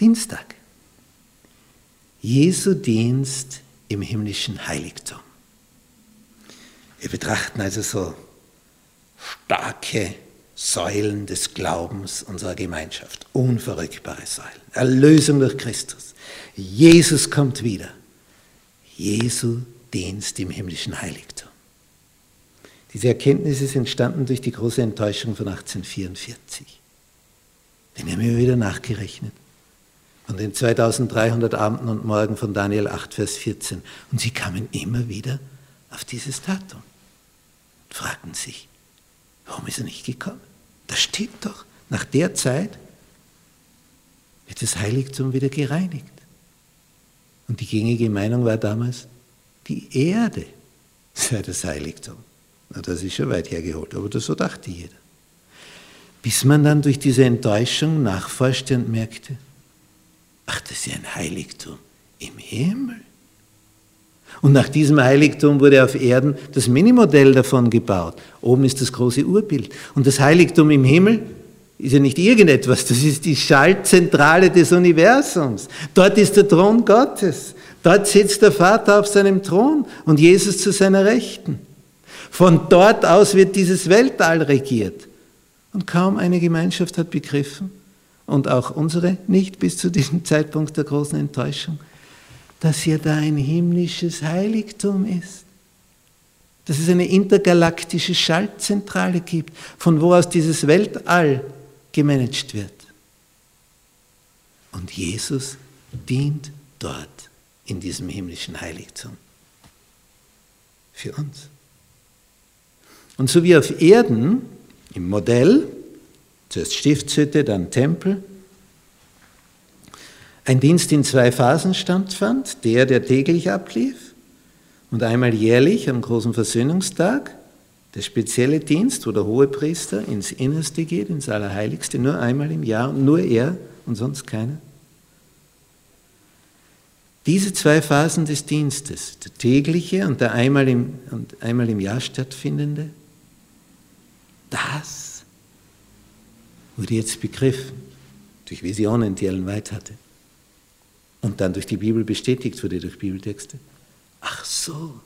Dienstag. Jesu Dienst im himmlischen Heiligtum. Wir betrachten also so starke Säulen des Glaubens unserer Gemeinschaft, unverrückbare Säulen. Erlösung durch Christus. Jesus kommt wieder. Jesu Dienst im himmlischen Heiligtum. Diese Erkenntnis ist entstanden durch die große Enttäuschung von 1844. Den haben wir wieder nachgerechnet. Von den 2300 Abenden und Morgen von Daniel 8, Vers 14. Und sie kamen immer wieder auf dieses Datum und fragten sich, warum ist er nicht gekommen? Das steht doch, nach der Zeit wird das Heiligtum wieder gereinigt. Und die gängige Meinung war damals, die Erde sei das Heiligtum. Na, das ist schon weit hergeholt, aber das so dachte jeder. Bis man dann durch diese Enttäuschung nachforschte und merkte, ach, das ist ja ein Heiligtum im Himmel. Und nach diesem Heiligtum wurde auf Erden das Minimodell davon gebaut. Oben ist das große Urbild. Und das Heiligtum im Himmel ist ja nicht irgendetwas, das ist die Schaltzentrale des Universums. Dort ist der Thron Gottes. Dort sitzt der Vater auf seinem Thron und Jesus zu seiner Rechten. Von dort aus wird dieses Weltall regiert. Und kaum eine Gemeinschaft hat begriffen, und auch unsere nicht bis zu diesem Zeitpunkt der großen Enttäuschung, dass hier da ein himmlisches Heiligtum ist. Dass es eine intergalaktische Schaltzentrale gibt, von wo aus dieses Weltall gemanagt wird. Und Jesus dient dort in diesem himmlischen Heiligtum. Für uns. Und so wie auf Erden im Modell, zuerst Stiftshütte, dann Tempel, ein Dienst in zwei Phasen stattfand, der, der täglich ablief und einmal jährlich am großen Versöhnungstag, der spezielle Dienst, wo der Hohepriester ins Innerste geht, ins Allerheiligste, nur einmal im Jahr und nur er und sonst keiner. Diese zwei Phasen des Dienstes, der tägliche und der einmal im, und einmal im Jahr stattfindende, das wurde jetzt begriffen durch Visionen, die Ellen White hatte. Und dann durch die Bibel bestätigt wurde, durch Bibeltexte. Ach so.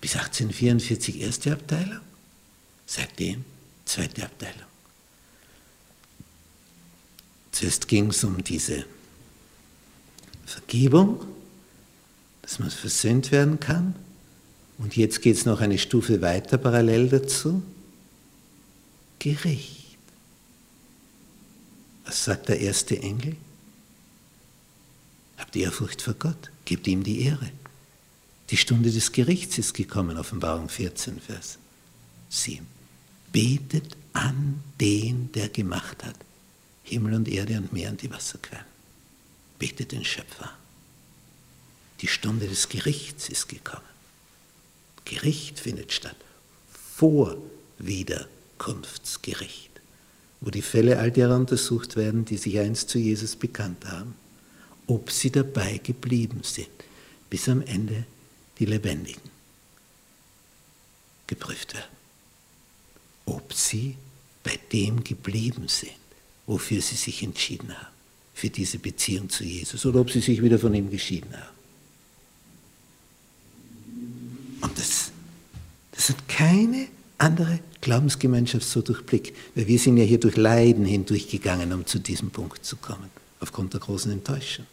Bis 1844 erste Abteilung, seitdem zweite Abteilung. Zuerst ging es um diese Vergebung, dass man versöhnt werden kann. Und jetzt geht es noch eine Stufe weiter parallel dazu. Gericht. Was sagt der erste Engel? Habt Ehrfurcht vor Gott, gebt ihm die Ehre. Die Stunde des Gerichts ist gekommen, Offenbarung 14, Vers 7. Betet an den, der gemacht hat, Himmel und Erde und Meer und die Wasserquellen. Betet den Schöpfer. Die Stunde des Gerichts ist gekommen. Gericht findet statt vor Wiederkunftsgericht, wo die Fälle all derer untersucht werden, die sich einst zu Jesus bekannt haben, ob sie dabei geblieben sind, bis am Ende die Lebendigen geprüft werden. Ob sie bei dem geblieben sind, wofür sie sich entschieden haben, für diese Beziehung zu Jesus, oder ob sie sich wieder von ihm geschieden haben. Und das, das hat keine andere Glaubensgemeinschaft so durchblickt, weil wir sind ja hier durch Leiden hindurchgegangen, um zu diesem Punkt zu kommen, aufgrund der großen Enttäuschung.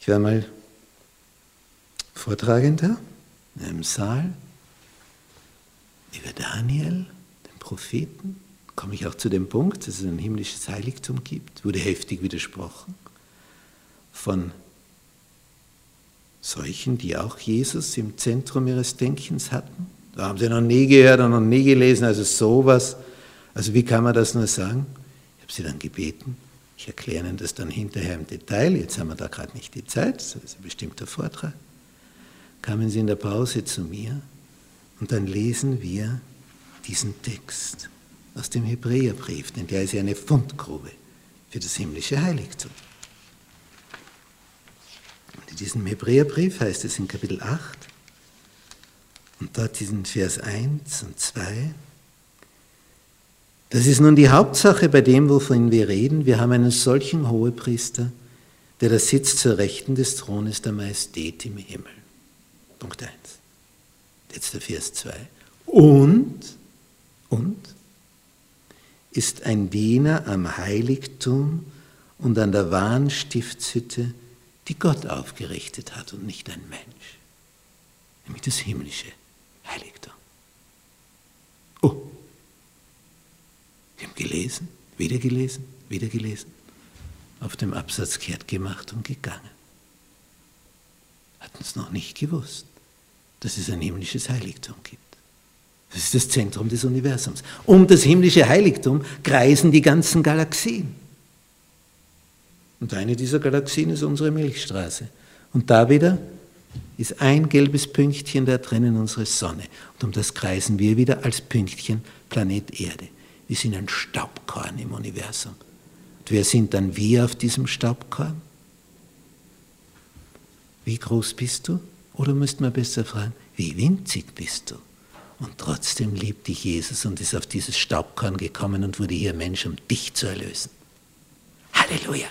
Ich war mal Vortragender in einem Saal über Daniel, den Propheten. Komme ich auch zu dem Punkt, dass es ein himmlisches Heiligtum gibt, wurde heftig widersprochen von solchen, die auch Jesus im Zentrum ihres Denkens hatten. Da haben sie noch nie gehört und noch nie gelesen, also sowas. Also wie kann man das nur sagen? Ich habe sie dann gebeten, ich erkläre Ihnen das dann hinterher im Detail, jetzt haben wir da gerade nicht die Zeit, das ist ein bestimmter Vortrag. Kamen Sie in der Pause zu mir und dann lesen wir diesen Text aus dem Hebräerbrief, denn der ist ja eine Fundgrube für das himmlische Heiligtum. In diesem Hebräerbrief heißt es in Kapitel 8 und dort diesen Vers 1 und 2, Das ist nun die Hauptsache bei dem, wovon wir reden. Wir haben einen solchen Hohepriester, der da sitzt zur Rechten des Thrones der Majestät im Himmel. Punkt 1. Jetzt der Vers 2. Und, und, ist ein Diener am Heiligtum und an der wahren Stiftshütte, die Gott aufgerichtet hat und nicht ein Mensch, nämlich das himmlische Heiligtum. Oh, wir haben gelesen, wieder gelesen, wieder gelesen, auf dem Absatz kehrt gemacht und gegangen. Hatten es noch nicht gewusst, dass es ein himmlisches Heiligtum gibt. Das ist das Zentrum des Universums. Um das himmlische Heiligtum kreisen die ganzen Galaxien. Und eine dieser Galaxien ist unsere Milchstraße. Und da wieder ist ein gelbes Pünktchen da drinnen unsere Sonne. Und um das kreisen wir wieder als Pünktchen Planet Erde. Wir sind ein Staubkorn im Universum. Und wer sind dann wir auf diesem Staubkorn? Wie groß bist du? Oder müsste man besser fragen, wie winzig bist du? Und trotzdem liebt dich Jesus und ist auf dieses Staubkorn gekommen und wurde hier Mensch, um dich zu erlösen. Halleluja!